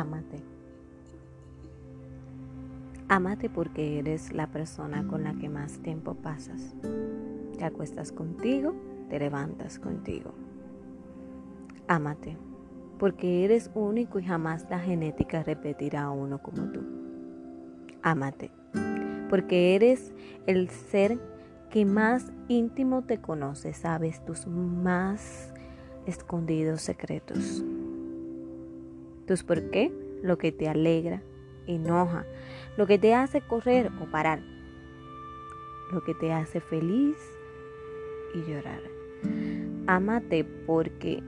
Ámate. Ámate porque eres la persona con la que más tiempo pasas. Te acuestas contigo, te levantas contigo. Ámate porque eres único y jamás la genética repetirá a uno como tú. Ámate porque eres el ser que más íntimo te conoce, sabes tus más escondidos secretos. Por qué, lo que te alegra, enoja, lo que te hace correr o parar, lo que te hace feliz y llorar. Ámate porque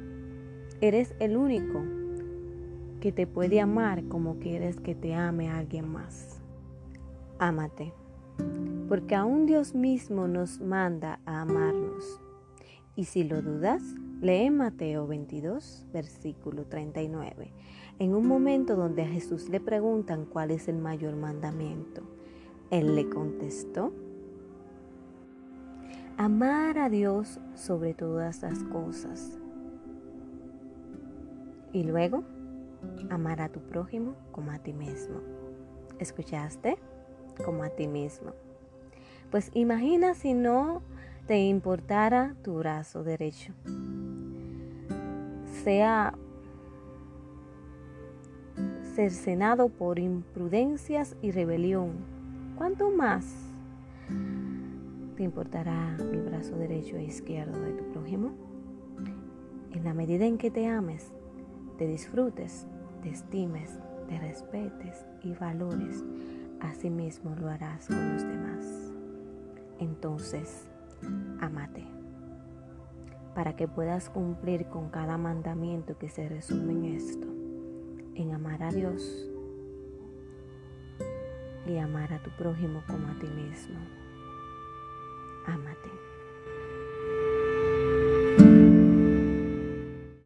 eres el único que te puede amar como quieres que te ame alguien más. Ámate, porque aún Dios mismo nos manda a amarnos. Y si lo dudas, lee Mateo 22, versículo 39 en un momento donde a Jesús le preguntan cuál es el mayor mandamiento. Él le contestó, amar a Dios sobre todas las cosas. Y luego, amar a tu prójimo como a ti mismo. ¿Escuchaste? Como a ti mismo. Pues imagina si no te importara tu brazo derecho. Sea cercenado por imprudencias y rebelión, ¿cuánto más te importará el brazo derecho e izquierdo de tu prójimo? En la medida en que te ames, te disfrutes, te estimes, te respetes y valores, así mismo lo harás con los demás. Entonces, amate para que puedas cumplir con cada mandamiento que se resume en esto en amar a Dios y amar a tu prójimo como a ti mismo. Ámate.